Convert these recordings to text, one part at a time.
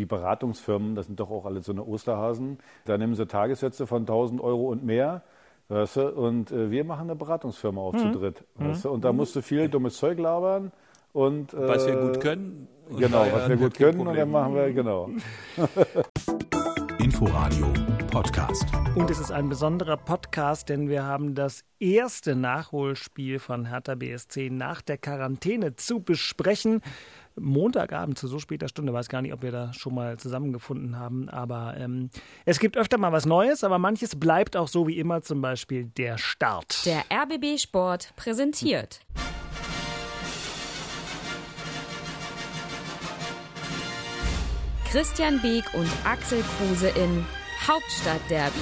die Beratungsfirmen, das sind doch auch alle so eine Osterhasen, da nehmen sie Tagessätze von 1000 Euro und mehr. Weißt du? Und äh, wir machen eine Beratungsfirma auf mhm. zu dritt. Weißt du? Und da musst du viel dummes Zeug labern. Und, äh, was wir gut können. Genau, was wir gut können. Und dann machen wir, genau. Inforadio Podcast. Und es ist ein besonderer Podcast, denn wir haben das erste Nachholspiel von Hertha BSC nach der Quarantäne zu besprechen. Montagabend zu so später Stunde. Weiß gar nicht, ob wir da schon mal zusammengefunden haben. Aber ähm, es gibt öfter mal was Neues, aber manches bleibt auch so wie immer, zum Beispiel der Start. Der RBB Sport präsentiert. Christian Beek und Axel Kruse in Hauptstadtderby,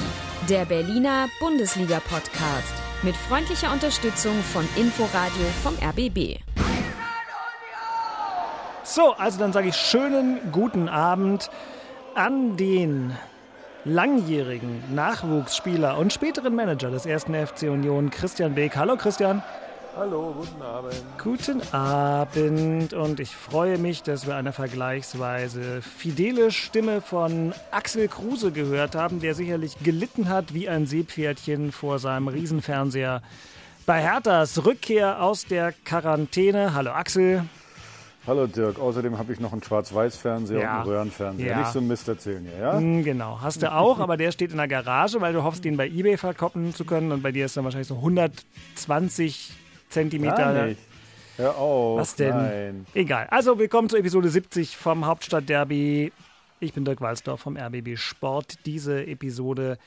der Berliner Bundesliga-Podcast mit freundlicher Unterstützung von Inforadio vom RBB. So, also dann sage ich schönen guten Abend an den langjährigen Nachwuchsspieler und späteren Manager des ersten FC Union, Christian Beek. Hallo Christian. Hallo, guten Abend. Guten Abend und ich freue mich, dass wir eine vergleichsweise fidele Stimme von Axel Kruse gehört haben, der sicherlich gelitten hat wie ein Seepferdchen vor seinem Riesenfernseher bei Herthas Rückkehr aus der Quarantäne. Hallo Axel. Hallo Dirk, außerdem habe ich noch einen Schwarz-Weiß-Fernseher ja. und einen Röhrenfernseher. Ja. Nicht so ein Mist erzählen hier, ja? Mm, genau, hast du auch, aber der steht in der Garage, weil du hoffst, den bei Ebay verkoppen zu können und bei dir ist dann wahrscheinlich so 120 Zentimeter. Hör auf. Was denn? Nein. Egal. Also, willkommen zur Episode 70 vom Hauptstadtderby. Ich bin Dirk Walsdorf vom RBB Sport. Diese Episode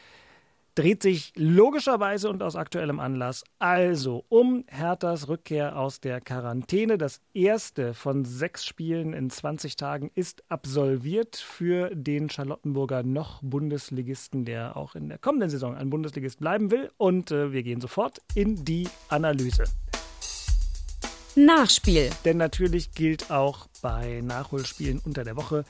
dreht sich logischerweise und aus aktuellem Anlass also um Herthas Rückkehr aus der Quarantäne. Das erste von sechs Spielen in 20 Tagen ist absolviert für den Charlottenburger noch Bundesligisten, der auch in der kommenden Saison ein Bundesligist bleiben will. Und äh, wir gehen sofort in die Analyse. Nachspiel. Denn natürlich gilt auch bei Nachholspielen unter der Woche,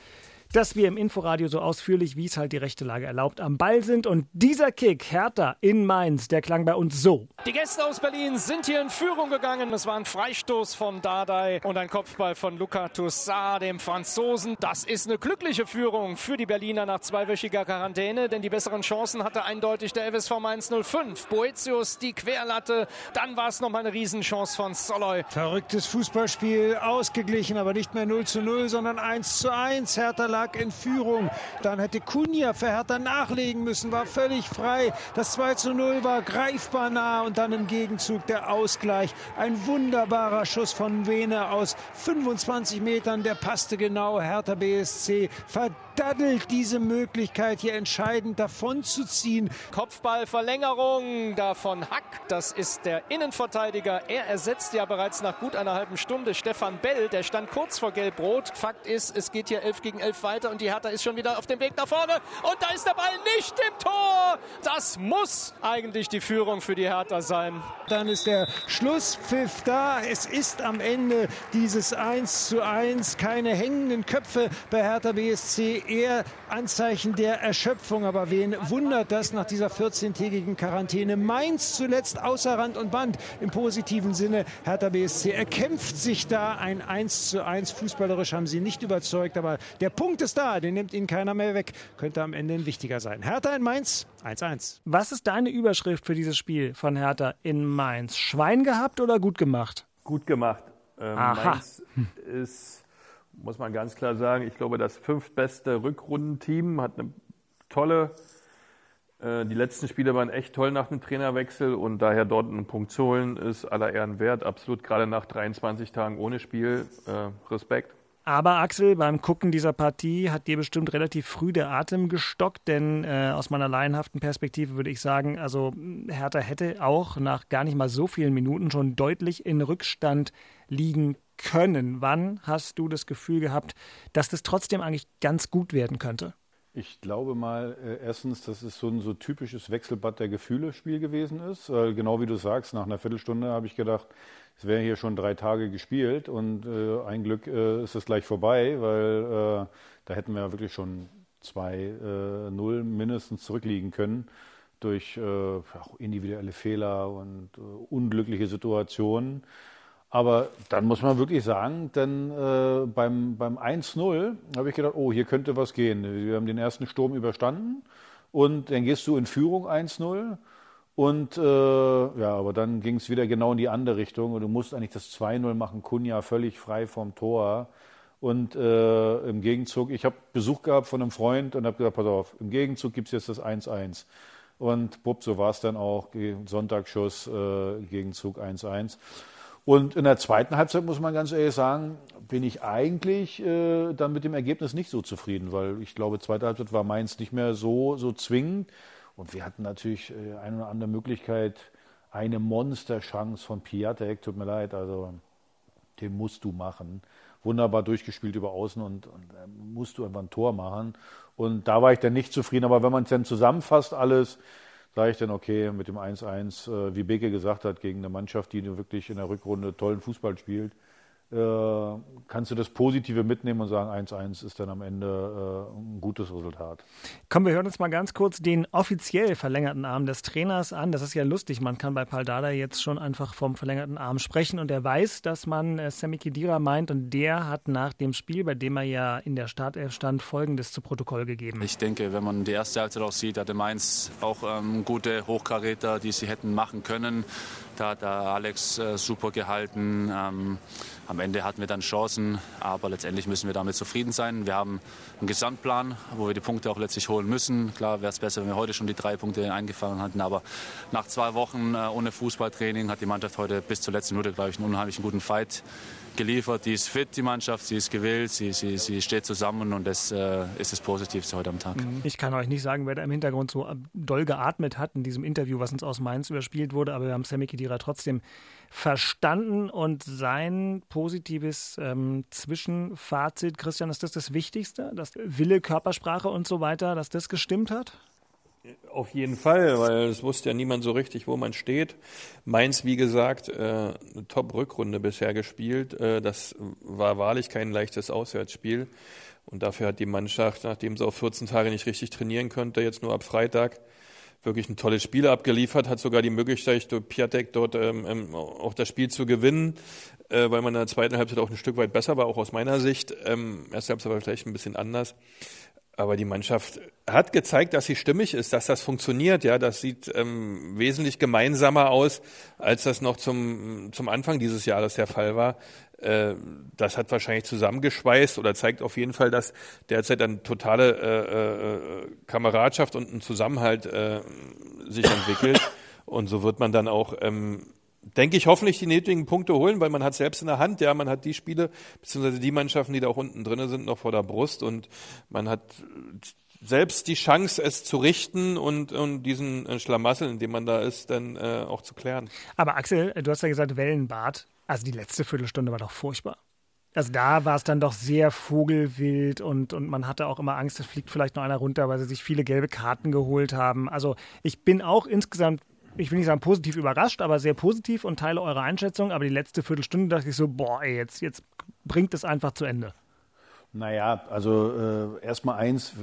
dass wir im Inforadio so ausführlich, wie es halt die rechte Lage erlaubt, am Ball sind. Und dieser Kick, Hertha in Mainz, der klang bei uns so. Die Gäste aus Berlin sind hier in Führung gegangen. Es war ein Freistoß von Dardai und ein Kopfball von Luca Toussaint, dem Franzosen. Das ist eine glückliche Führung für die Berliner nach zweiwöchiger Quarantäne, denn die besseren Chancen hatte eindeutig der FSV Mainz 05. Boetius die Querlatte, dann war es nochmal eine Riesenchance von Soloy. Verrücktes Fußballspiel, ausgeglichen, aber nicht mehr 0 zu 0, sondern 1 zu 1. Hertha lag in Führung. Dann hätte Kunja für Hertha nachlegen müssen, war völlig frei. Das 2 zu 0 war greifbar nah und dann im Gegenzug der Ausgleich. Ein wunderbarer Schuss von Wene aus 25 Metern, der passte genau. Hertha BSC verdaddelt diese Möglichkeit, hier entscheidend davonzuziehen. Kopfballverlängerung davon Hack. Das ist der Innenverteidiger. Er ersetzt ja bereits nach gut einer halben Stunde Stefan Bell. Der stand kurz vor Gelb-Rot. Fakt ist, es geht hier 11 gegen 11 weiter und die Hertha ist schon wieder auf dem Weg nach vorne. Und da ist der Ball nicht im Tor. Das muss eigentlich die Führung für die Hertha sein. Dann ist der Schlusspfiff da. Es ist am Ende dieses 1 zu 1. Keine hängenden Köpfe bei Hertha BSC eher Anzeichen der Erschöpfung. Aber wen wundert das nach dieser 14-tägigen Quarantäne? Mainz zuletzt außer Rand und Band im positiven Sinne. Hertha BSC erkämpft sich da ein 1 zu 1. Fußballerisch haben sie nicht überzeugt, aber der Punkt ist da, den nimmt ihnen keiner mehr weg. Könnte am Ende ein wichtiger sein. Hertha in Mainz 1-1. Was ist deine Überschrift für dieses Spiel von Hertha in Mainz? Schwein gehabt oder gut gemacht? Gut gemacht. Ähm, Mainz ist muss man ganz klar sagen, ich glaube, das fünftbeste Rückrundenteam hat eine tolle, äh, die letzten Spiele waren echt toll nach dem Trainerwechsel und daher dort einen Punkt zu holen, ist aller Ehren wert. Absolut, gerade nach 23 Tagen ohne Spiel. Äh, Respekt. Aber Axel, beim Gucken dieser Partie hat dir bestimmt relativ früh der Atem gestockt, denn äh, aus meiner laienhaften Perspektive würde ich sagen, also Hertha hätte auch nach gar nicht mal so vielen Minuten schon deutlich in Rückstand liegen können. Wann hast du das Gefühl gehabt, dass das trotzdem eigentlich ganz gut werden könnte? Ich glaube mal, äh, erstens, dass es so ein so typisches Wechselbad der Gefühle-Spiel gewesen ist. Äh, genau wie du sagst, nach einer Viertelstunde habe ich gedacht, es wäre hier schon drei Tage gespielt und äh, ein Glück äh, ist es gleich vorbei, weil äh, da hätten wir wirklich schon 2-0 äh, mindestens zurückliegen können durch individuelle Fehler und unglückliche Situationen. Aber dann muss man wirklich sagen, denn äh, beim, beim 1-0 habe ich gedacht, oh, hier könnte was gehen. Wir haben den ersten Sturm überstanden und dann gehst du in Führung 1-0 und äh, ja, aber dann ging es wieder genau in die andere Richtung und du musst eigentlich das 2-0 machen, Kunja völlig frei vom Tor. Und äh, im Gegenzug, ich habe Besuch gehabt von einem Freund und habe gesagt, pass auf, im Gegenzug gibt es jetzt das 1-1. Und bupp, so war es dann auch, Sonntagsschuss, äh, Gegenzug 1-1. Und in der zweiten Halbzeit, muss man ganz ehrlich sagen, bin ich eigentlich äh, dann mit dem Ergebnis nicht so zufrieden, weil ich glaube, zweite Halbzeit war Mainz nicht mehr so, so zwingend. Und wir hatten natürlich äh, eine oder andere Möglichkeit, eine Monsterchance von Piatek, tut mir leid, also den musst du machen. Wunderbar durchgespielt über Außen und, und äh, musst du einfach ein Tor machen. Und da war ich dann nicht zufrieden. Aber wenn man es dann zusammenfasst, alles, sage ich dann, okay, mit dem 1-1, äh, wie Beke gesagt hat, gegen eine Mannschaft, die wirklich in der Rückrunde tollen Fußball spielt, kannst du das Positive mitnehmen und sagen, 1-1 ist dann am Ende äh, ein gutes Resultat. Komm, wir hören uns mal ganz kurz den offiziell verlängerten Arm des Trainers an. Das ist ja lustig, man kann bei Paldada jetzt schon einfach vom verlängerten Arm sprechen und er weiß, dass man äh, Sammy Kedira meint und der hat nach dem Spiel, bei dem er ja in der Startelf stand, Folgendes zu Protokoll gegeben. Ich denke, wenn man die erste Halbzeit auch sieht, hatte Mainz auch ähm, gute Hochkaräter, die sie hätten machen können. Hat Alex äh, super gehalten. Ähm, am Ende hatten wir dann Chancen, aber letztendlich müssen wir damit zufrieden sein. Wir haben einen Gesamtplan, wo wir die Punkte auch letztlich holen müssen. Klar wäre es besser, wenn wir heute schon die drei Punkte eingefangen hätten, aber nach zwei Wochen äh, ohne Fußballtraining hat die Mannschaft heute bis zur letzten Minute, glaube ich, einen unheimlich guten Fight geliefert. Die ist fit, die Mannschaft, sie ist gewillt, sie, sie, sie steht zusammen und das äh, ist das Positivste heute am Tag. Mhm. Ich kann euch nicht sagen, wer da im Hintergrund so doll geatmet hat in diesem Interview, was uns aus Mainz überspielt wurde, aber wir haben Sammy Kedira trotzdem verstanden und sein positives ähm, Zwischenfazit, Christian, ist das das Wichtigste, dass Wille, Körpersprache und so weiter, dass das gestimmt hat? Auf jeden Fall, weil es wusste ja niemand so richtig, wo man steht. Mainz, wie gesagt, äh, eine Top-Rückrunde bisher gespielt. Äh, das war wahrlich kein leichtes Auswärtsspiel. Und dafür hat die Mannschaft, nachdem sie auf 14 Tage nicht richtig trainieren konnte, jetzt nur ab Freitag wirklich ein tolles Spiel abgeliefert, hat sogar die Möglichkeit, durch Piatek dort ähm, ähm, auch das Spiel zu gewinnen, äh, weil man in der zweiten Halbzeit auch ein Stück weit besser war, auch aus meiner Sicht. Ähm, erste Halbzeit war vielleicht ein bisschen anders. Aber die Mannschaft hat gezeigt, dass sie stimmig ist, dass das funktioniert. Ja, das sieht ähm, wesentlich gemeinsamer aus, als das noch zum, zum Anfang dieses Jahres der Fall war. Äh, das hat wahrscheinlich zusammengeschweißt oder zeigt auf jeden Fall, dass derzeit eine totale äh, äh, Kameradschaft und ein Zusammenhalt äh, sich entwickelt. Und so wird man dann auch ähm, denke ich, hoffentlich die nötigen Punkte holen, weil man hat selbst in der Hand, ja, man hat die Spiele, beziehungsweise die Mannschaften, die da auch unten drin sind, noch vor der Brust und man hat selbst die Chance, es zu richten und, und diesen äh, Schlamassel, in dem man da ist, dann äh, auch zu klären. Aber Axel, du hast ja gesagt, Wellenbad. Also die letzte Viertelstunde war doch furchtbar. Also da war es dann doch sehr vogelwild und, und man hatte auch immer Angst, es fliegt vielleicht noch einer runter, weil sie sich viele gelbe Karten geholt haben. Also ich bin auch insgesamt ich will nicht sagen positiv überrascht, aber sehr positiv und teile eure Einschätzung. Aber die letzte Viertelstunde dachte ich so, boah, ey, jetzt, jetzt bringt es einfach zu Ende. Naja, also äh, erstmal eins,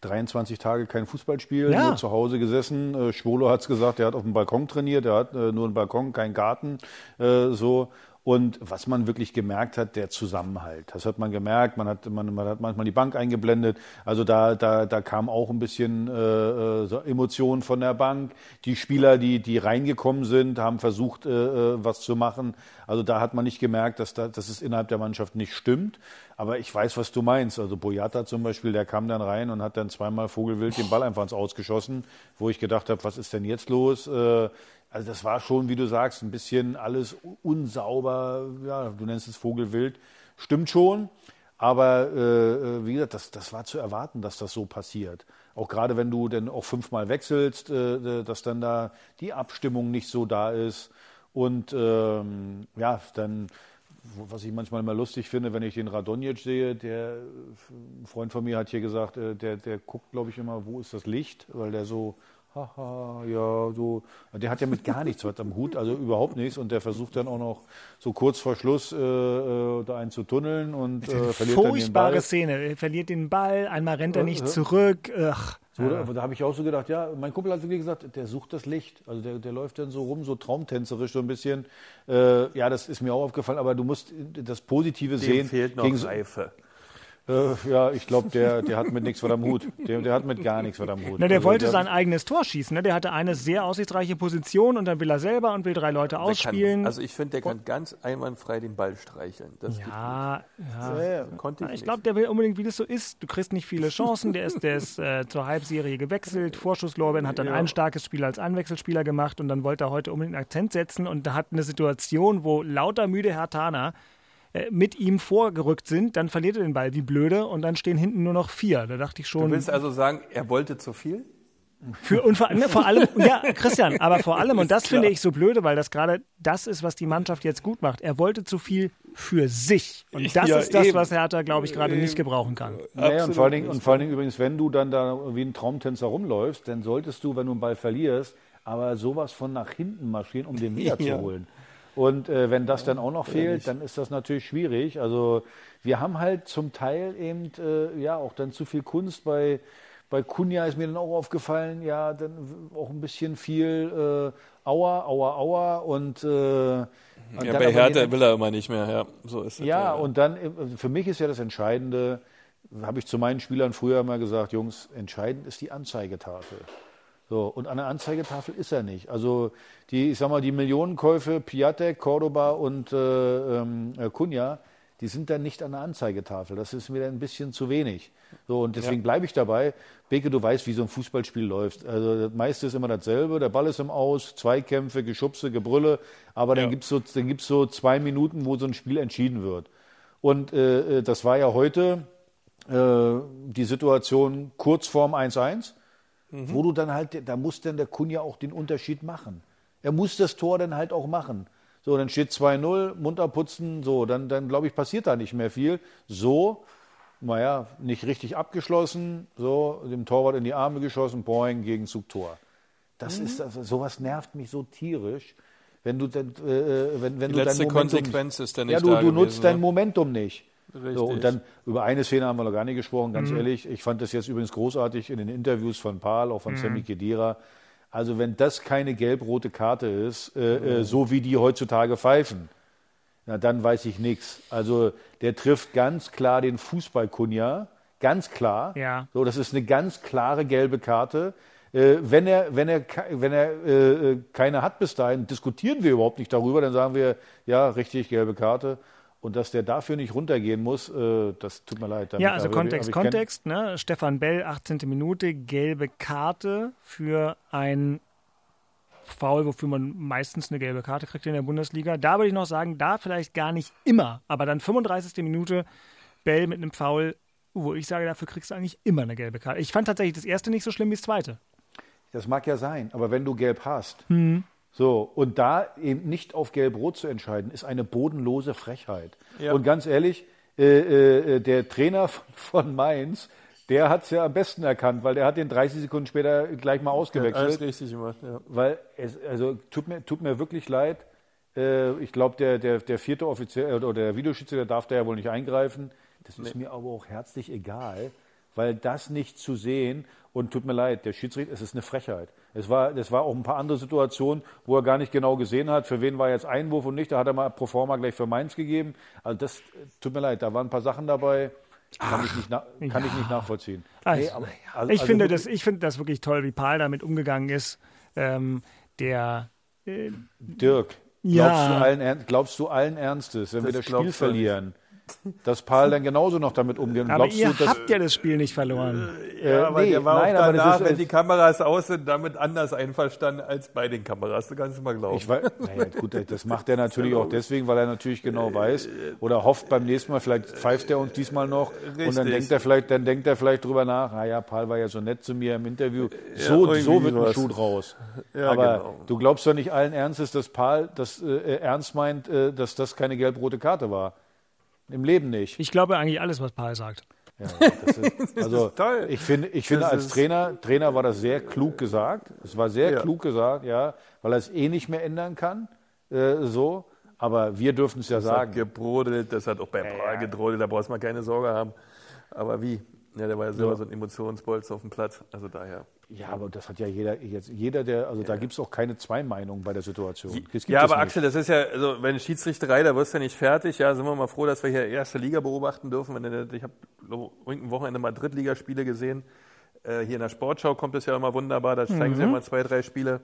23 Tage kein Fußballspiel, ja. nur zu Hause gesessen. Äh, Schwolo hat es gesagt, er hat auf dem Balkon trainiert, er hat äh, nur einen Balkon, keinen Garten. Äh, so. Und was man wirklich gemerkt hat, der Zusammenhalt. Das hat man gemerkt. Man hat, man, man hat manchmal die Bank eingeblendet. Also da, da, da kam auch ein bisschen äh, äh so Emotionen von der Bank. Die Spieler, die, die reingekommen sind, haben versucht, äh, äh, was zu machen. Also da hat man nicht gemerkt, dass, da, dass es innerhalb der Mannschaft nicht stimmt. Aber ich weiß, was du meinst. Also Boyata zum Beispiel, der kam dann rein und hat dann zweimal Vogelwild den Ball einfach ins Ausgeschossen, wo ich gedacht habe, was ist denn jetzt los? Äh, also das war schon, wie du sagst, ein bisschen alles unsauber. Ja, du nennst es Vogelwild. Stimmt schon. Aber äh, äh, wie gesagt, das, das war zu erwarten, dass das so passiert. Auch gerade wenn du dann auch fünfmal wechselst, äh, dass dann da die Abstimmung nicht so da ist. Und ähm, ja, dann, was ich manchmal immer lustig finde, wenn ich den Radonjic sehe, der ein Freund von mir hat hier gesagt, äh, der, der guckt, glaube ich, immer, wo ist das Licht, weil der so haha, ja, so. Der hat ja mit gar nichts was am Hut, also überhaupt nichts. Und der versucht dann auch noch so kurz vor Schluss äh, äh da einen zu tunneln und äh, verliert dann den Ball. Szene. Er verliert den Ball, einmal rennt er äh, nicht äh, zurück. Ach. So, ja. Da, da habe ich auch so gedacht, ja, mein Kumpel hat wirklich gesagt, der sucht das Licht. Also der, der läuft dann so rum, so traumtänzerisch so ein bisschen. Äh, ja, das ist mir auch aufgefallen, aber du musst das Positive Dem sehen. fehlt noch Reife. Äh, ja, ich glaube, der, der hat mit nichts was am Hut. Der, der hat mit gar nichts was am Hut. Na, der also, wollte der, sein eigenes Tor schießen. Ne? Der hatte eine sehr aussichtsreiche Position und dann will er selber und will drei Leute ausspielen. Kann, also ich finde, der kann ganz einwandfrei den Ball streicheln. Das ja, ja. ja, konnte ich, ich glaube, der will unbedingt, wie das so ist. Du kriegst nicht viele Chancen. Der ist, der ist äh, zur Halbserie gewechselt. Vorschusslorbeeren hat dann ja. ein starkes Spiel als Anwechselspieler gemacht und dann wollte er heute unbedingt einen Akzent setzen und da hat eine Situation, wo lauter müde Herr Tana mit ihm vorgerückt sind, dann verliert er den Ball wie blöde und dann stehen hinten nur noch vier. Da dachte ich schon. Du willst also sagen, er wollte zu viel? Für, und vor, ne, vor allem, ja, Christian, aber vor allem, und das finde ich so blöde, weil das gerade das ist, was die Mannschaft jetzt gut macht. Er wollte zu viel für sich. Und das ja, ist das, eben. was Hertha, glaube ich, gerade nicht gebrauchen kann. Naja, und, vor allen Dingen, und vor allen Dingen übrigens, wenn du dann da wie ein Traumtänzer rumläufst, dann solltest du, wenn du einen Ball verlierst, aber sowas von nach hinten marschieren, um den wiederzuholen. Und äh, wenn das dann auch noch fehlt, dann ist das natürlich schwierig. Also wir haben halt zum Teil eben äh, ja auch dann zu viel Kunst bei bei Kunja ist mir dann auch aufgefallen, ja, dann auch ein bisschen viel äh, Aua, Aua, Aua und äh, ja, bei Hertha will er immer nicht mehr, ja, so ist es. Ja, ja, und dann, äh, für mich ist ja das Entscheidende, habe ich zu meinen Spielern früher immer gesagt, Jungs, entscheidend ist die Anzeigetafel. So, und an der Anzeigetafel ist er nicht. Also die, ich sag mal, die Millionenkäufe Piatek, Cordoba und äh, ähm, äh, Cunha, die sind dann nicht an der Anzeigetafel. Das ist mir dann ein bisschen zu wenig. So, und deswegen ja. bleibe ich dabei. Beke, du weißt, wie so ein Fußballspiel läuft. Also das meiste ist immer dasselbe. Der Ball ist im Aus, Zweikämpfe, Geschubse, Gebrülle. Aber dann ja. gibt es so, so zwei Minuten, wo so ein Spiel entschieden wird. Und äh, äh das war ja heute äh, die Situation kurz vorm 1-1 mhm. wo du dann halt, da muss dann der Kunja auch den Unterschied machen. Er muss das Tor dann halt auch machen. So, dann steht 2-0, munter putzen, so, dann, dann glaube ich, passiert da nicht mehr viel. So, naja, nicht richtig abgeschlossen, so, dem Torwart in die Arme geschossen, boing, Gegenzug Tor. Das mhm. ist, also, sowas nervt mich so tierisch. Wenn du, dann, äh, wenn, wenn die du letzte dein Momentum, Konsequenz ist dann nicht Ja, du, du nutzt dein ne? Momentum nicht. So, und dann über eine Szene haben wir noch gar nicht gesprochen, ganz mhm. ehrlich. Ich fand das jetzt übrigens großartig in den Interviews von Paul, auch von mhm. Sammy Kedira. Also wenn das keine gelb-rote Karte ist, äh, äh, mhm. so wie die heutzutage pfeifen, na, dann weiß ich nichts. Also der trifft ganz klar den Fußball-Kunja, ganz klar. Ja. So, das ist eine ganz klare gelbe Karte. Äh, wenn er, wenn er, wenn er äh, äh, keine hat bis dahin, diskutieren wir überhaupt nicht darüber, dann sagen wir, ja, richtig, gelbe Karte. Und dass der dafür nicht runtergehen muss, äh, das tut mir leid. Ja, also Kontext, Kontext. Ne? Stefan Bell, 18. Minute, gelbe Karte für ein Foul, wofür man meistens eine gelbe Karte kriegt in der Bundesliga. Da würde ich noch sagen, da vielleicht gar nicht immer, aber dann 35. Minute, Bell mit einem Foul, wo ich sage, dafür kriegst du eigentlich immer eine gelbe Karte. Ich fand tatsächlich das erste nicht so schlimm wie das zweite. Das mag ja sein, aber wenn du gelb hast, mhm. So, und da eben nicht auf Gelb-Rot zu entscheiden, ist eine bodenlose Frechheit. Ja. Und ganz ehrlich, äh, äh, der Trainer von, von Mainz, der hat es ja am besten erkannt, weil der hat den 30 Sekunden später gleich mal ausgewechselt. Ja, alles richtig gemacht, ja. Weil es, also tut mir, tut mir wirklich leid. Äh, ich glaube, der, der, der vierte Offizier oder der Videoschütze, darf da ja wohl nicht eingreifen. Das ist nee. mir aber auch herzlich egal, weil das nicht zu sehen und tut mir leid, der Schiedsrichter, es ist eine Frechheit. Es war, es war auch ein paar andere Situationen, wo er gar nicht genau gesehen hat, für wen war jetzt Einwurf und nicht. Da hat er mal pro forma gleich für Mainz gegeben. Also das tut mir leid, da waren ein paar Sachen dabei, kann, Ach, ich, nicht kann ja. ich nicht nachvollziehen. Also, nee, aber, also, ich, also finde das, ich finde das wirklich toll, wie Paul damit umgegangen ist. Ähm, der äh, Dirk, glaubst, ja. du allen, glaubst du allen Ernstes, wenn das wir das Spiel verlieren? Dass Paul dann genauso noch damit umgehen. Aber Glaubst ihr du, habt ja das Spiel nicht verloren. Ja, äh, aber nee, der war nein, auch danach, ist, wenn die Kameras aus sind, damit anders einverstanden als bei den Kameras. Du kannst es mal glauben. Ich weiß, naja, gut, das macht er natürlich auch deswegen, weil er natürlich genau weiß oder hofft beim nächsten Mal, vielleicht pfeift er uns diesmal noch Richtig. und dann denkt er vielleicht, dann denkt er vielleicht drüber nach, naja, Paul war ja so nett zu mir im Interview. So, ja, so wird ein Schuh draus. Ja, aber genau. du glaubst doch nicht allen Ernstes, dass Paul das äh, ernst meint, äh, dass das keine gelb-rote Karte war. Im Leben nicht. Ich glaube eigentlich alles, was Paul sagt. Ja, das ist, also ist toll. ich finde, ich finde Das als Trainer, Trainer war das sehr klug gesagt. Es war sehr Ja. klug gesagt, ja, weil er es eh nicht mehr ändern kann, äh, so. Aber wir dürfen es ja Das hat sagen. gebrodelt, das hat auch bei Prahl gedrodelt, da brauchst du mal keine Sorge haben. Aber wie? Ja, der war ja selber so ein Emotionsbolz auf dem Platz. Also daher. Ja, aber das hat ja jeder jetzt, jeder, der, also da gibt es auch keine zwei Meinungen bei der Situation. Ja, aber. Axel, das ist ja, also wenn Schiedsrichterei, da wirst du ja nicht fertig. Ja, sind wir mal froh, dass wir hier erste Liga beobachten dürfen. Wenn ich habe irgendein Wochenende mal Drittligaspiele gesehen. Äh, hier in der Sportschau kommt es ja immer wunderbar. Da zeigen sie ja mal zwei, drei Spiele.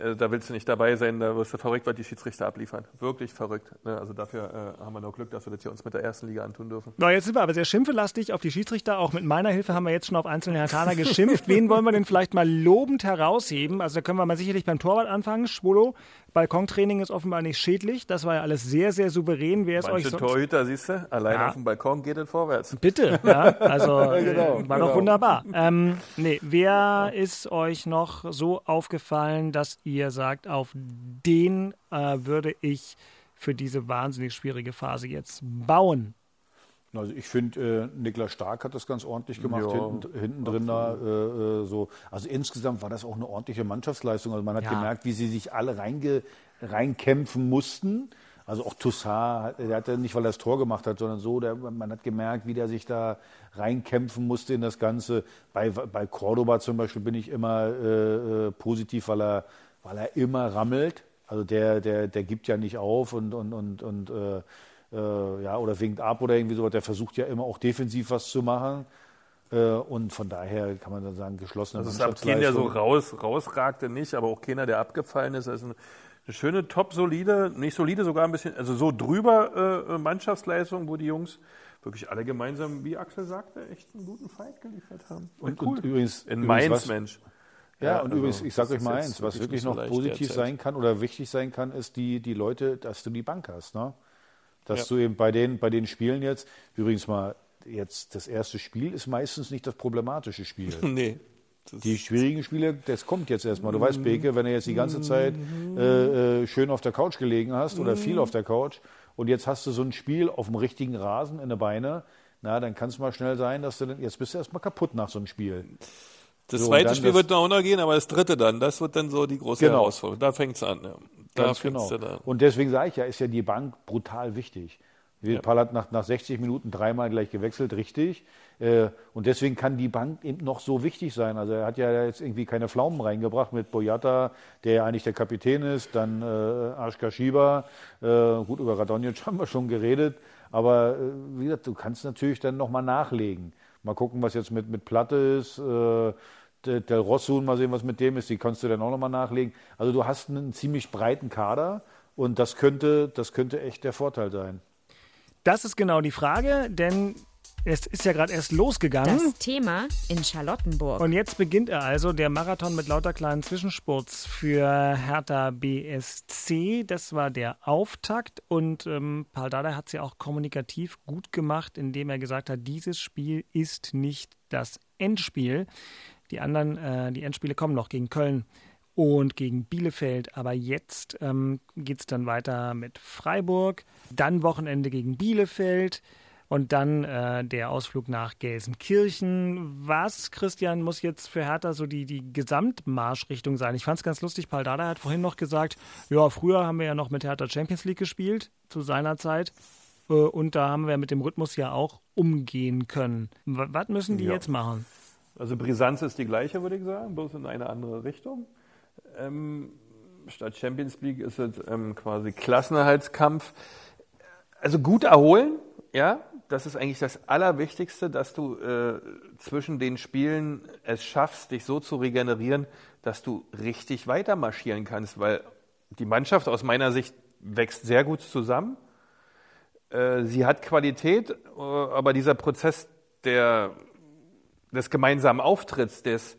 Äh, da willst du nicht dabei sein, da wirst du verrückt, was die Schiedsrichter abliefern. Wirklich verrückt. Ne? Also dafür äh, haben wir noch Glück, dass wir das hier uns mit der ersten Liga antun dürfen. Na, jetzt sind wir aber sehr schimpfelastig auf die Schiedsrichter. Auch mit meiner Hilfe haben wir jetzt schon auf einzelne Hertaner geschimpft. Wen wollen wir denn vielleicht mal lobend herausheben? Also da können wir mal sicherlich beim Torwart anfangen. Schwolo, Balkontraining ist offenbar nicht schädlich. Das war ja alles sehr, sehr souverän. Wer ist euch Manche sonst? Torhüter, siehst du, allein Ja. auf dem Balkon geht es vorwärts. Bitte, ja, also genau, äh, war doch genau. wunderbar. Ähm, nee, wer ist euch noch so aufgefallen, dass ihr sagt, auf den äh, würde ich für diese wahnsinnig schwierige Phase jetzt bauen? Also ich finde, äh, Niklas Stark hat das ganz ordentlich gemacht, Ja, hinten, hinten drin da äh, äh, so. Also insgesamt war das auch eine ordentliche Mannschaftsleistung. Also man hat Ja. gemerkt, wie sie sich alle reinge, reinkämpfen mussten. Also auch Toussaint, der hat ja nicht, weil er das Tor gemacht hat, sondern so, der, man hat gemerkt, wie der sich da reinkämpfen musste in das Ganze. Bei, bei Cordoba zum Beispiel bin ich immer äh, äh, positiv, weil er, weil er immer rammelt. Also der, der, der gibt ja nicht auf und, und, und, und äh, äh, ja, oder winkt ab oder irgendwie sowas. Der versucht ja immer auch defensiv was zu machen. Äh, und von daher kann man dann sagen, geschlossene Also es gab keinen, der so Mannschaftsleistung. raus, rausragte nicht, aber auch keiner, der abgefallen ist. Also eine, schöne, top solide, nicht solide, sogar ein bisschen, also so drüber äh, Mannschaftsleistung, wo die Jungs wirklich alle gemeinsam, wie Axel sagte, echt einen guten Fight geliefert haben. Und, und übrigens, In übrigens Mainz, was, Mensch. Ja, Ja, und also, übrigens, ich sage das euch ist mal eins, was wirklich so noch leicht positiv sein kann oder wichtig sein kann, ist die, die Leute, dass du die Bank hast. Ne? Dass Ja. du eben bei den, bei den Spielen jetzt, übrigens mal, jetzt das erste Spiel ist meistens nicht das problematische Spiel. Nee. Die schwierigen Spiele, das kommt jetzt erstmal. Du weißt, Beke, wenn du jetzt die ganze Zeit äh, äh, schön auf der Couch gelegen hast oder viel auf der Couch und jetzt hast du so ein Spiel auf dem richtigen Rasen in der Beine, na, dann kann es mal schnell sein, dass du dann, jetzt bist du erstmal kaputt nach so einem Spiel. Das So, zweite Spiel das- wird noch untergehen, aber das dritte dann, das wird dann so die große Genau. Herausforderung. Da fängt es an. Ja. Ganz genau. Und deswegen sage ich ja, ist ja die Bank brutal wichtig. Ja. Paul hat nach, nach 60 Minuten dreimal gleich gewechselt, richtig. Äh, und deswegen kann die Bank eben noch so wichtig sein. Also er hat ja jetzt irgendwie keine Pflaumen reingebracht mit Boyata, der ja eigentlich der Kapitän ist, dann äh, Aschka Shiba. Äh, gut, über Radonjic haben wir schon geredet. Aber äh, wie gesagt, du kannst natürlich dann nochmal nachlegen. Mal gucken, was jetzt mit, mit Platte ist. Äh, Del Del Rossun, mal sehen, was mit dem ist. Die kannst du dann auch nochmal nachlegen. Also du hast einen ziemlich breiten Kader und das könnte, das könnte echt der Vorteil sein. Das ist genau die Frage, denn es ist ja gerade erst losgegangen. Das Thema in Charlottenburg. Und jetzt beginnt er also, der Marathon mit lauter kleinen Zwischenspurts für Hertha BSC. Das war der Auftakt und ähm, Paul Dardai hat es ja auch kommunikativ gut gemacht, indem er gesagt hat, dieses Spiel ist nicht das Endspiel. Die anderen, äh, die Endspiele kommen noch gegen Köln und gegen Bielefeld. Aber jetzt ähm, geht es dann weiter mit Freiburg, dann Wochenende gegen Bielefeld und dann äh, der Ausflug nach Gelsenkirchen. Was, Christian, muss jetzt für Hertha so die, die Gesamtmarschrichtung sein? Ich fand es ganz lustig, Paul Dardai hat vorhin noch gesagt, ja, früher haben wir ja noch mit Hertha Champions League gespielt, zu seiner Zeit. Äh, Und da haben wir mit dem Rhythmus ja auch umgehen können. W was müssen die Ja. jetzt machen? Also Brisanz ist die gleiche, würde ich sagen, bloß in eine andere Richtung. Ähm, statt Champions League ist es ähm, quasi Klassenerhaltskampf. Also gut erholen, ja, das ist eigentlich das Allerwichtigste, dass du äh, zwischen den Spielen es schaffst, dich so zu regenerieren, dass du richtig weiter marschieren kannst, weil die Mannschaft aus meiner Sicht wächst sehr gut zusammen. Äh, sie hat Qualität, äh, aber dieser Prozess der, des gemeinsamen Auftritts, des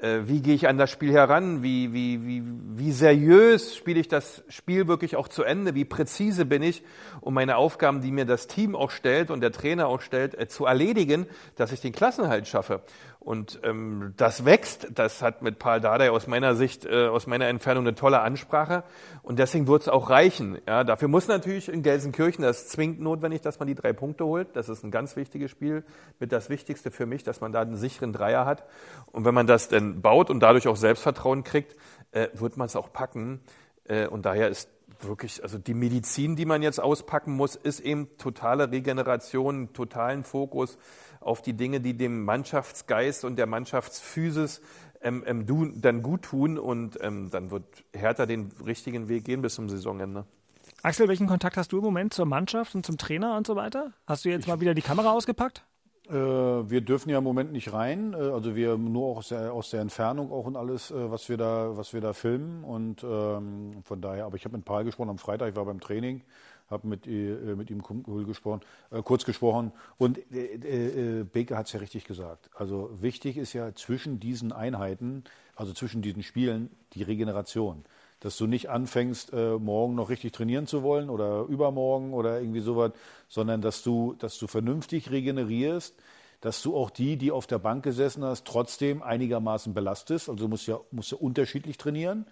äh, wie gehe ich an das Spiel heran, wie, wie, wie, wie seriös spiele ich das Spiel wirklich auch zu Ende, wie präzise bin ich, um meine Aufgaben, die mir das Team auch stellt und der Trainer auch stellt, äh, zu erledigen, dass ich den Klassenhalt schaffe. Und ähm, das wächst. Das hat mit Paul Dardai aus meiner Sicht, äh, aus meiner Entfernung eine tolle Ansprache. Und deswegen wird es auch reichen. Ja, dafür muss natürlich in Gelsenkirchen, das zwingt notwendig, dass man die drei Punkte holt. Das ist ein ganz wichtiges Spiel. Mit das Wichtigste für mich, dass man da einen sicheren Dreier hat. Und wenn man das dann baut und dadurch auch Selbstvertrauen kriegt, äh, wird man es auch packen. Äh, und daher ist wirklich, also die Medizin, die man jetzt auspacken muss, ist eben totale Regeneration, totalen Fokus auf die Dinge, die dem Mannschaftsgeist und der Mannschaftsphysis ähm, ähm, du, dann gut tun und ähm, dann wird Hertha den richtigen Weg gehen bis zum Saisonende. Axel, welchen Kontakt hast du im Moment zur Mannschaft und zum Trainer und so weiter? Hast du jetzt ich, mal wieder die Kamera ausgepackt? Äh, wir dürfen ja im Moment nicht rein, äh, also wir nur aus der, aus der Entfernung auch und alles, äh, was wir da, was wir da filmen und ähm, von daher. Aber ich habe mit Paul gesprochen am Freitag, ich war beim Training habe mit, äh, mit ihm gesprochen, äh, kurz gesprochen. Und äh, Baker hat es ja richtig gesagt. Also wichtig ist ja zwischen diesen Einheiten, also zwischen diesen Spielen, die Regeneration. Dass du nicht anfängst, äh, morgen noch richtig trainieren zu wollen oder übermorgen oder irgendwie sowas, sondern dass du, dass du vernünftig regenerierst, dass du auch die, die auf der Bank gesessen hast, trotzdem einigermaßen belastest. Also du musst ja, musst ja unterschiedlich trainieren,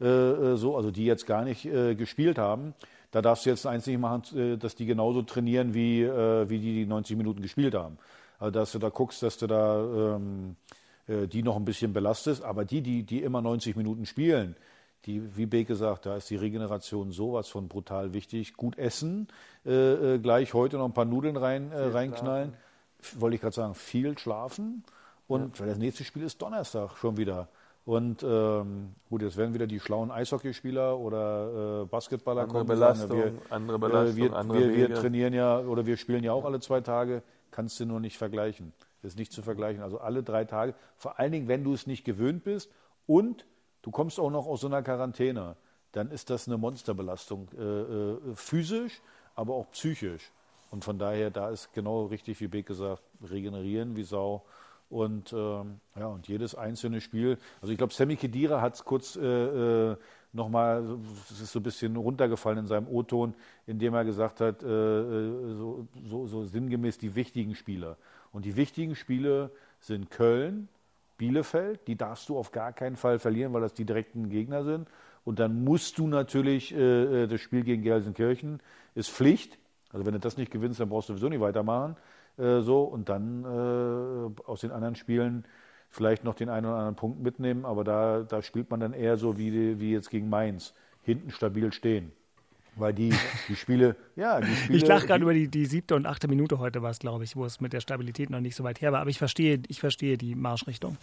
äh, so, also die jetzt gar nicht gespielt haben da darfst du jetzt eins nicht machen, äh, dass die genauso trainieren, wie, äh, wie die, die 90 Minuten gespielt haben. Also dass du da guckst, dass du da ähm, äh, die noch ein bisschen belastest. Aber die, die, die immer 90 Minuten spielen, die, wie Beck gesagt, da ist die Regeneration sowas von brutal wichtig. Gut essen, äh, äh, gleich heute noch ein paar Nudeln rein, äh, reinknallen. Wollte ich gerade sagen, viel schlafen. Und ja. das nächste Spiel ist Donnerstag schon wieder. Und ähm, gut, jetzt werden wieder die schlauen Eishockeyspieler oder äh, Basketballer andere kommen. Belastung, wir, andere Belastung, äh, wir, andere wir, wir trainieren ja oder wir spielen ja auch alle zwei Tage. Kannst du nur nicht vergleichen. Das ist nicht zu vergleichen. Also alle drei Tage. Vor allen Dingen, wenn du es nicht gewöhnt bist und du kommst auch noch aus so einer Quarantäne, dann ist das eine Monsterbelastung. Äh, äh, physisch, aber auch psychisch. Und von daher, da ist genau richtig, wie Beck gesagt, regenerieren wie Sau und, ähm, ja, und jedes einzelne Spiel, also ich glaube, Sammy Kedira hat es kurz äh, äh, nochmal, es ist so ein bisschen runtergefallen in seinem O-Ton, indem er gesagt hat, äh, äh, so, so, so sinngemäß die wichtigen Spiele. Und die wichtigen Spiele sind Köln, Bielefeld, die darfst du auf gar keinen Fall verlieren, weil das die direkten Gegner sind. Und dann musst du natürlich, äh, äh das Spiel gegen Gelsenkirchen ist Pflicht. Also wenn du das nicht gewinnst, dann brauchst du sowieso nicht weitermachen. Äh, so und dann äh, aus den anderen Spielen vielleicht noch den einen oder anderen Punkt mitnehmen, aber da, da spielt man dann eher so wie, wie jetzt gegen Mainz, hinten stabil stehen. Weil die, die Spiele, ja, die Spiele. Ich lache gerade über die, die siebte und achte Minute heute war es, glaube ich, wo es mit der Stabilität noch nicht so weit her war. Aber ich verstehe, ich verstehe die Marschrichtung.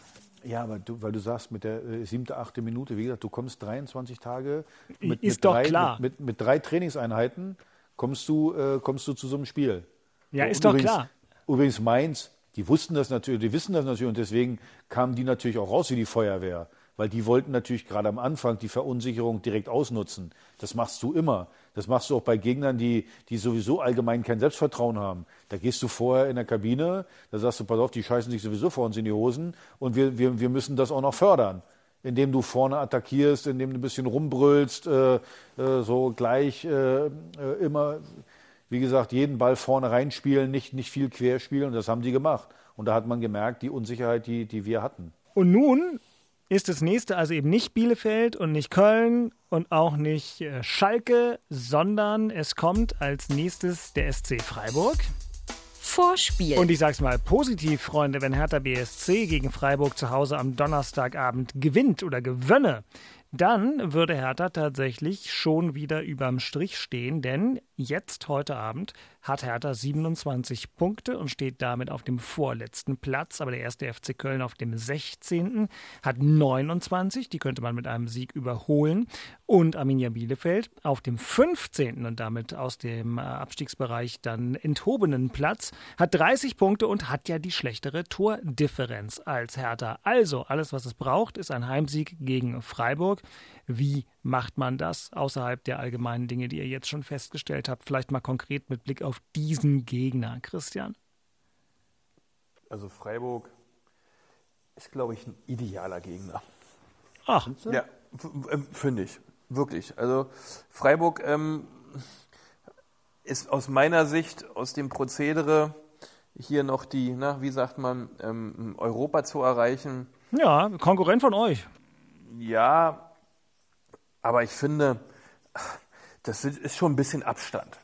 Ja, aber du, weil du sagst, mit der äh, siebte, achte Minute, wie gesagt, du kommst 23 Tage mit, Ist mit doch drei, klar. Mit, mit, mit, drei Trainingseinheiten kommst du, äh, kommst du zu so einem Spiel. Ja, ist doch übrigens, klar. Übrigens Mainz, die wussten das natürlich, die wissen das natürlich und deswegen kamen die natürlich auch raus wie die Feuerwehr. Weil die wollten natürlich gerade am Anfang die Verunsicherung direkt ausnutzen. Das machst du immer. Das machst du auch bei Gegnern, die, die sowieso allgemein kein Selbstvertrauen haben. Da gehst du vorher in der Kabine, da sagst du, pass auf, die scheißen sich sowieso vor uns in die Hosen und wir, wir, wir müssen das auch noch fördern. Indem du vorne attackierst, indem du ein bisschen rumbrüllst, äh, äh, so gleich äh, äh immer wie gesagt, jeden Ball vorne reinspielen, nicht, nicht viel querspielen. Und das haben die gemacht. Und da hat man gemerkt, die Unsicherheit, die, die wir hatten. Und nun ist das nächste also eben nicht Bielefeld und nicht Köln und auch nicht äh, Schalke, sondern es kommt als nächstes der SC Freiburg. Vorspiel. Und ich sag's mal positiv, Freunde, wenn Hertha BSC gegen Freiburg zu Hause am Donnerstagabend gewinnt oder gewönne, dann würde Hertha tatsächlich schon wieder überm Strich stehen, denn jetzt heute Abend hat Hertha 27 Punkte und steht damit auf dem vorletzten Platz. Aber der erste FC Köln auf dem 16. hat 29, die könnte man mit einem Sieg überholen. Und Arminia Bielefeld auf dem 15. und damit aus dem äh, Abstiegsbereich dann enthobenen Platz hat 30 Punkte und hat ja die schlechtere Tordifferenz als Hertha. Also alles, was es braucht, ist ein Heimsieg gegen Freiburg. Wie macht man das außerhalb der allgemeinen Dinge, die ihr jetzt schon festgestellt habt? Vielleicht mal konkret mit Blick auf diesen Gegner, Christian. Also Freiburg, ist, glaube ich, ein idealer Gegner. Ach, Ja, äh, finde ich. Wirklich. Also Freiburg ähm, ist aus meiner Sicht, aus dem Prozedere, hier noch die, na, wie sagt man, ähm, Europa zu erreichen. ja, Konkurrent von euch. Ja, aber ich finde, das ist schon ein bisschen Abstand.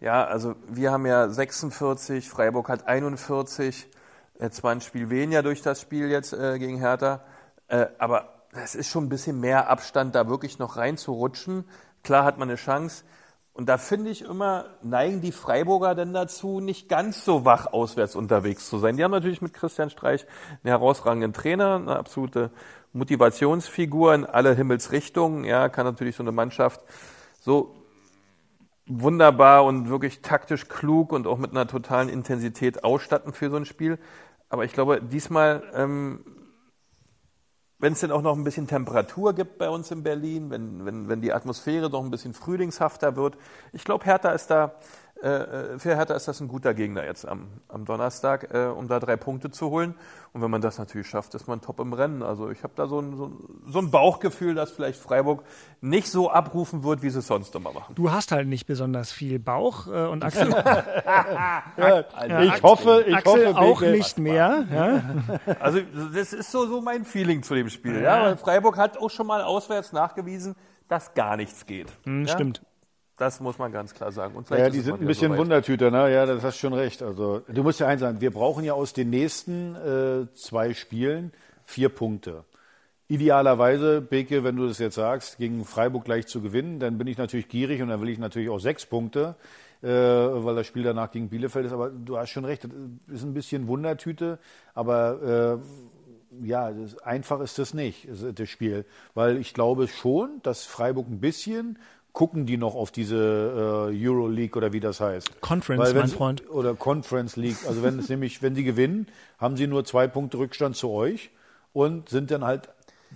Ja, also wir haben ja 46, Freiburg hat 41, jetzt war ein Spiel weniger durch das Spiel jetzt äh, gegen Hertha, äh, aber es ist schon ein bisschen mehr Abstand, da wirklich noch reinzurutschen. Klar hat man eine Chance. Und da finde ich immer, neigen die Freiburger denn dazu, nicht ganz so wach auswärts unterwegs zu sein. Die haben natürlich mit Christian Streich einen herausragenden Trainer, eine absolute Motivationsfigur in alle Himmelsrichtungen. Ja, kann natürlich so eine Mannschaft so wunderbar und wirklich taktisch klug und auch mit einer totalen Intensität ausstatten für so ein Spiel. Aber ich glaube, diesmal, ähm, wenn es denn auch noch ein bisschen Temperatur gibt bei uns in Berlin, wenn, wenn, wenn die Atmosphäre noch ein bisschen frühlingshafter wird, ich glaube, Hertha ist da, äh, für Hertha ist das ein guter Gegner jetzt am, am Donnerstag, äh, um da drei Punkte zu holen. Und wenn man das natürlich schafft, ist man top im Rennen. Also ich habe da so ein, so, so ein Bauchgefühl, dass vielleicht Freiburg nicht so abrufen wird, wie sie es sonst immer machen. Du hast halt nicht besonders viel Bauch äh, und Axel, ich hoffe, ich Axel hoffe, auch nicht mehr. Ja? Also das ist so, so mein Feeling zu dem Spiel. Ja, weil Freiburg hat auch schon mal auswärts nachgewiesen, dass gar nichts geht. Hm, ja? Stimmt. Das muss man ganz klar sagen. Ja, die sind ein bisschen soweit. Wundertüter, ne? Ja, das hast schon recht. Also, du musst ja eins sagen, wir brauchen ja aus den nächsten äh, zwei Spielen vier Punkte. Idealerweise, Beke, wenn du das jetzt sagst, gegen Freiburg gleich zu gewinnen, dann bin ich natürlich gierig und dann will ich natürlich auch sechs Punkte, äh, weil das Spiel danach gegen Bielefeld ist. Aber du hast schon recht, das ist ein bisschen Wundertüte, aber äh, ja, das, einfach ist das nicht, das, das Spiel. Weil ich glaube schon, dass Freiburg ein bisschen gucken die noch auf diese äh, Euroleague oder wie das heißt. Conference, mein Freund. Oder Conference League. Also wenn es nämlich, wenn sie gewinnen, haben sie nur zwei Punkte Rückstand zu euch und sind dann halt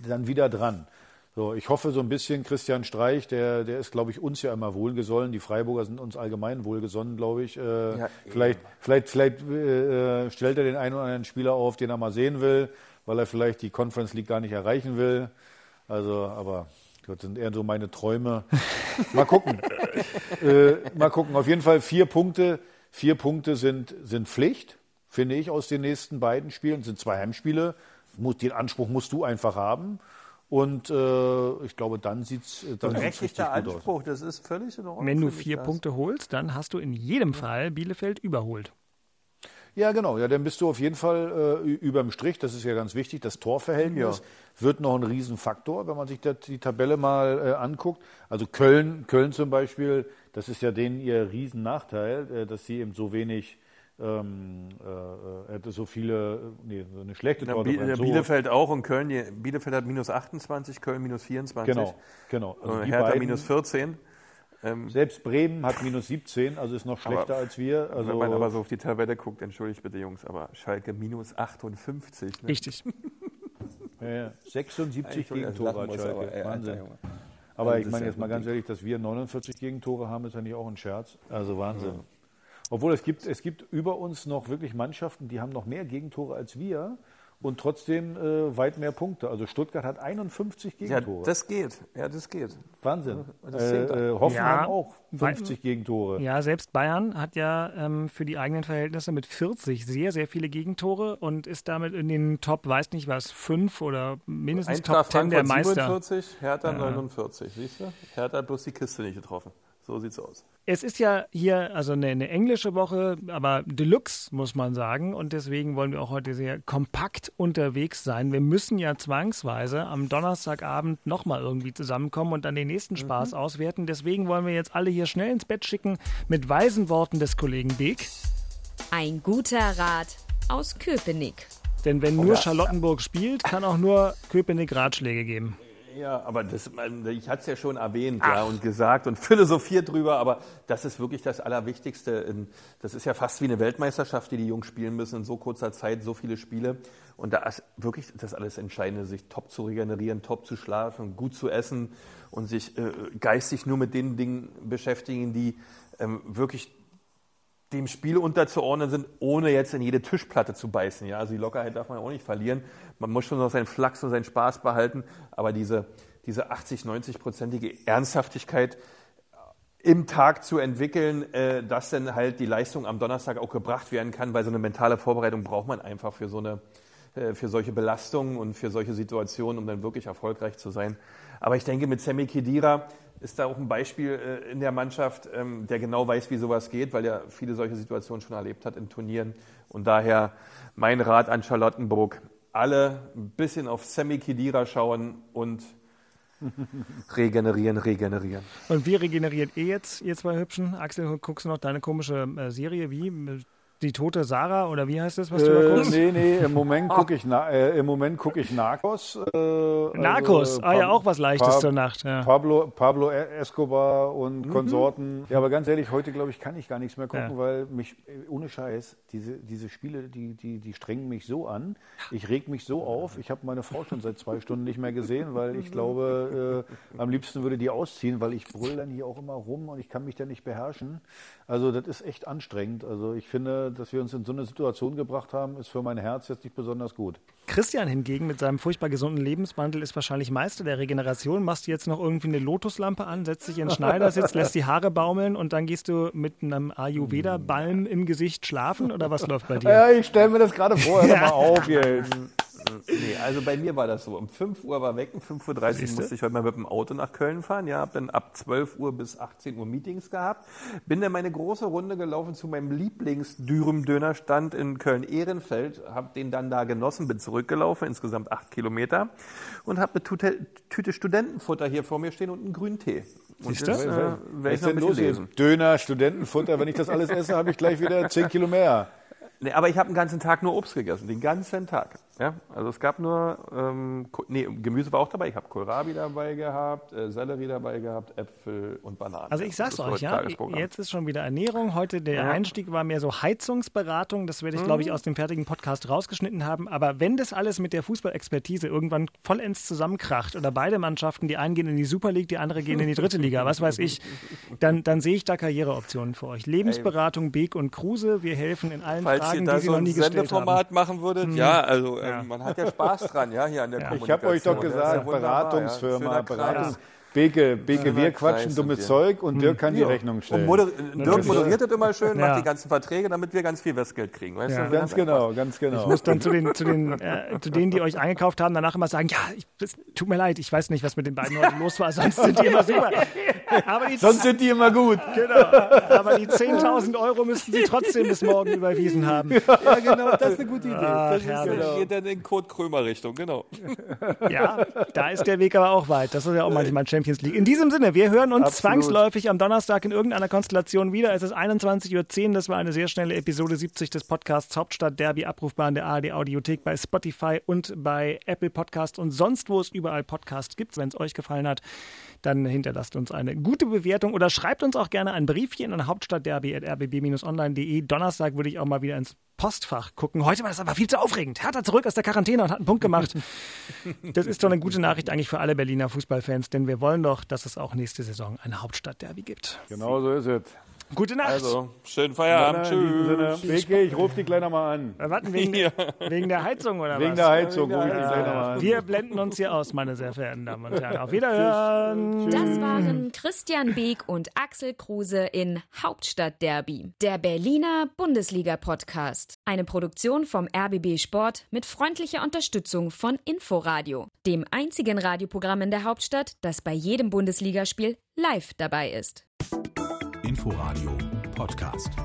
dann wieder dran. So, ich hoffe so ein bisschen, Christian Streich, der, der ist, glaube ich, uns ja immer wohlgesonnen. Die Freiburger sind uns allgemein wohlgesonnen, glaube ich. Äh, Ja, vielleicht vielleicht, vielleicht äh, stellt er den einen oder anderen Spieler auf, den er mal sehen will, weil er vielleicht die Conference League gar nicht erreichen will. Also, aber das sind eher so meine Träume. Mal gucken. äh, mal gucken. Auf jeden Fall vier Punkte. Vier Punkte sind, sind Pflicht, finde ich, aus den nächsten beiden Spielen. Das sind zwei Heimspiele. Muss, den Anspruch musst du einfach haben. Und äh, ich glaube, dann sieht es dann sieht's richtig Berechtigter gut aus. Anspruch, das ist völlig in Ordnung. Wenn du vier das. Punkte holst, dann hast du in jedem Fall Bielefeld überholt. Ja, genau. Ja, dann bist du auf jeden Fall äh, ü- überm Strich. Das ist ja ganz wichtig. Das Torverhältnis wird noch ein Riesenfaktor, wenn man sich das, die Tabelle mal äh, anguckt. Also Köln, Köln zum Beispiel, das ist ja denen ihr Riesennachteil, äh, dass sie eben so wenig, ähm, äh, äh, so viele, äh, nee, so eine schlechte Ja, Bi Tordifferenz. ja, Bielefeld auch und Köln. Bielefeld hat minus 28, Köln minus 24. Genau, genau. Also Hertha beiden- minus 14. Selbst Bremen hat minus 17, also ist noch schlechter Aber als wir. Wenn Also man aber so auf die Tabelle guckt, entschuldigt bitte Jungs, aber Schalke minus 58. Ne? Richtig. ja, ja, 76 Entschuldigung, Gegentore hat Schalke. aber, ey, Alter, Wahnsinn. Junge. Aber ich meine ja jetzt mal ganz ehrlich, dass wir 49 Gegentore haben, ist ja nicht auch ein Scherz. Also Wahnsinn. Obwohl es gibt, es gibt über uns noch wirklich Mannschaften, die haben noch mehr Gegentore als wir und trotzdem äh, weit mehr Punkte. Also Stuttgart hat 51 Ja, Gegentore. das geht. Ja, das geht. Wahnsinn. das Äh, äh, Hoffenheim Ja, auch 50 Gegentore. Ja, selbst Bayern hat ja ähm, für die eigenen Verhältnisse mit 40 sehr, sehr viele Gegentore und ist damit in den Top, weiß nicht was, 5 oder mindestens Eintracht Top 10 der Frankfurt Meister. 47, Hertha 49. Siehst du? Hertha hat bloß die Kiste nicht getroffen. So sieht's aus. Es ist ja hier also eine, eine englische Woche, aber Deluxe, muss man sagen. Und deswegen wollen wir auch heute sehr kompakt unterwegs sein. Wir müssen ja zwangsweise am Donnerstagabend nochmal irgendwie zusammenkommen und dann den nächsten Spaß auswerten. Deswegen wollen wir jetzt alle hier schnell ins Bett schicken mit weisen Worten des Kollegen Beek. Ein guter Rat aus Köpenick. Denn wenn nur Charlottenburg spielt, kann auch nur Köpenick Ratschläge geben. Ja, aber das, ich hatte es ja schon erwähnt ja, und gesagt und philosophiert drüber, aber das ist wirklich das Allerwichtigste. In- Das ist ja fast wie eine Weltmeisterschaft, die die Jungs spielen müssen in so kurzer Zeit, so viele Spiele. Und da ist wirklich das alles Entscheidende, sich top zu regenerieren, top zu schlafen, gut zu essen und sich äh, geistig nur mit den Dingen beschäftigen, die ähm, wirklich dem Spiel unterzuordnen sind, ohne jetzt in jede Tischplatte zu beißen. Ja, also die Lockerheit darf man auch nicht verlieren. Man muss schon noch seinen Flachs und seinen Spaß behalten, aber diese, diese 80, 90-prozentige Ernsthaftigkeit im Tag zu entwickeln, äh, dass dann halt die Leistung am Donnerstag auch gebracht werden kann, weil so eine mentale Vorbereitung braucht man einfach für so eine, äh, für solche Belastungen und für solche Situationen, um dann wirklich erfolgreich zu sein. Aber ich denke, mit Sammy Kedira ist da auch ein Beispiel äh, in der Mannschaft, ähm, der genau weiß, wie sowas geht, weil er viele solche Situationen schon erlebt hat in Turnieren. Und daher mein Rat an Charlottenburg, alle ein bisschen auf Sammy Kedira schauen und regenerieren, regenerieren. Und wie regeneriert ihr jetzt, ihr zwei Hübschen? Axel, guckst du noch deine komische äh, Serie? Wie? Die tote Sarah oder wie heißt das, was du da Äh, guckst? nee, nee, im Moment gucke ich, na, äh, im Moment guck ich Narcos. Äh, Narcos, also, ah ja, auch was Leichtes Pab- zur Nacht. Ja. Pablo, Pablo Escobar Mhm. und Konsorten. Ja, aber ganz ehrlich, heute glaube ich, kann ich gar nichts mehr gucken, Ja. weil mich, äh, ohne Scheiß, diese, diese Spiele, die, die, die strengen mich so an. Ich reg mich so auf. Ich habe meine Frau schon seit zwei Stunden nicht mehr gesehen, weil ich glaube, äh, am liebsten würde die ausziehen, weil ich brüll dann hier auch immer rum und ich kann mich dann nicht beherrschen. Also das ist echt anstrengend. Also ich finde, dass wir uns in so eine Situation gebracht haben, ist für mein Herz jetzt nicht besonders gut. Christian hingegen mit seinem furchtbar gesunden Lebenswandel ist wahrscheinlich Meister der Regeneration. Machst du jetzt noch irgendwie eine Lotuslampe an, setzt dich in den Schneidersitz, lässt die Haare baumeln und dann gehst du mit einem Ayurveda-Balm im Gesicht schlafen oder was läuft bei dir? Ja, ich stelle mir das gerade vor. Hör mal auf jetzt. Nee, also bei mir war das so. Um 5 Uhr war weg, um 5.30 Uhr musste ich heute mal mit dem Auto nach Köln fahren. Ja, habe dann ab 12 Uhr bis 18 Uhr Meetings gehabt. Bin dann meine große Runde gelaufen zu meinem Lieblings-Dürüm-Dönerstand in Köln-Ehrenfeld. Habe den dann da genossen, bin zurückgelaufen, insgesamt acht Kilometer. Und habe eine Tüte, Tüte Studentenfutter hier vor mir stehen und einen grünen Tee. Und Siehste? jetzt, äh, Was ist denn los lesen. Döner, Studentenfutter. Wenn ich das alles esse, habe ich gleich wieder 10 Kilo mehr. Nee, aber ich habe den ganzen Tag nur Obst gegessen, den ganzen Tag. Ja? Also es gab nur, ähm, nee, Gemüse war auch dabei. Ich habe Kohlrabi dabei gehabt, äh, Sellerie dabei gehabt, Äpfel und Bananen. Also ich sag's euch, ja, jetzt ist schon wieder Ernährung. Heute der Einstieg war mehr so Heizungsberatung. Das werde ich, glaube ich, aus dem fertigen Podcast rausgeschnitten haben. Aber wenn das alles mit der Fußballexpertise irgendwann vollends zusammenkracht oder beide Mannschaften, die einen gehen in die Super League, die andere gehen in die dritte Liga, was weiß ich, dann, dann sehe ich da Karriereoptionen für euch. Lebensberatung, Beek und Kruse. Wir helfen in allen Falls Fragen, ihr da die Sie noch nie gestellt haben. Sendeformat machen würdet, ja, also Ja. man hat ja Spaß dran, ja, hier an der Ja. Kommunikation. Ich habe euch doch gesagt, Beratungsfirma, ja. Beke, Beke, wir quatschen dummes wir. Zeug und Dirk kann die Ja. Rechnung Und stellen. moder Dirk moderiert das immer schön, Ja. macht die ganzen Verträge, damit wir ganz viel Westgeld kriegen. Weißt Ja. du? Ganz genau, ganz genau. Ich muss dann zu, den, zu, den, äh, zu denen, die euch eingekauft haben, danach immer sagen, ja, ich, es tut mir leid, ich weiß nicht, was mit den beiden heute los war, sonst sind die immer super. Aber die, Sonst sind die immer gut. genau, aber die 10.000 Euro müssten sie trotzdem bis morgen überwiesen haben. Ja, genau, das ist eine gute Idee. Ach, das ist, äh, geht dann in Kurt Krömer Richtung, genau. Ja, da ist der Weg aber auch weit. Das ist ja auch manchmal Champions League. In diesem Sinne, wir hören uns Absolut. zwangsläufig am Donnerstag in irgendeiner Konstellation wieder. Es ist 21.10 Uhr. Das war eine sehr schnelle Episode 70 des Podcasts Hauptstadt Derby, abrufbar in der ARD Audiothek bei Spotify und bei Apple Podcast und sonst, wo es überall Podcasts gibt. Wenn es euch gefallen hat, dann hinterlasst uns eine gute Bewertung oder schreibt uns auch gerne ein Briefchen an hauptstadtderby.rbb-online.de. Donnerstag würde ich auch mal wieder ins Postfach gucken. Heute war das aber viel zu aufregend. Hertha zurück aus der Quarantäne und hat einen Punkt gemacht. Das ist doch eine gute Nachricht eigentlich für alle Berliner Fußballfans, denn wir wollen doch, dass es auch nächste Saison eine Hauptstadtderby gibt. Genau so ist es. Gute Nacht. Also, schönen Feierabend. Tschüss. Beke, ich rufe dich gleich nochmal an. Äh, warten, wegen, Ja. wegen der Heizung oder Wegen was? der Heizung rufe ich Ja. gleich nochmal an. Wir blenden uns hier aus, meine sehr verehrten Damen und Herren. Auf Wiederhören. Das waren Christian Beek und Axel Kruse in Hauptstadtderby, der Berliner Bundesliga-Podcast. Eine Produktion vom RBB Sport mit freundlicher Unterstützung von Inforadio, dem einzigen Radioprogramm in der Hauptstadt, das bei jedem Bundesligaspiel live dabei ist. Inforadio Podcast.